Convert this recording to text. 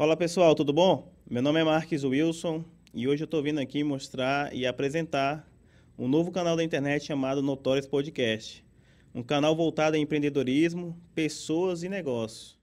Fala pessoal, tudo bom? Meu nome é Marques Wilson e hoje eu estou vindo aqui mostrar e apresentar um novo canal da internet chamado Notórios Podcast. Um canal voltado a empreendedorismo, pessoas e negócios.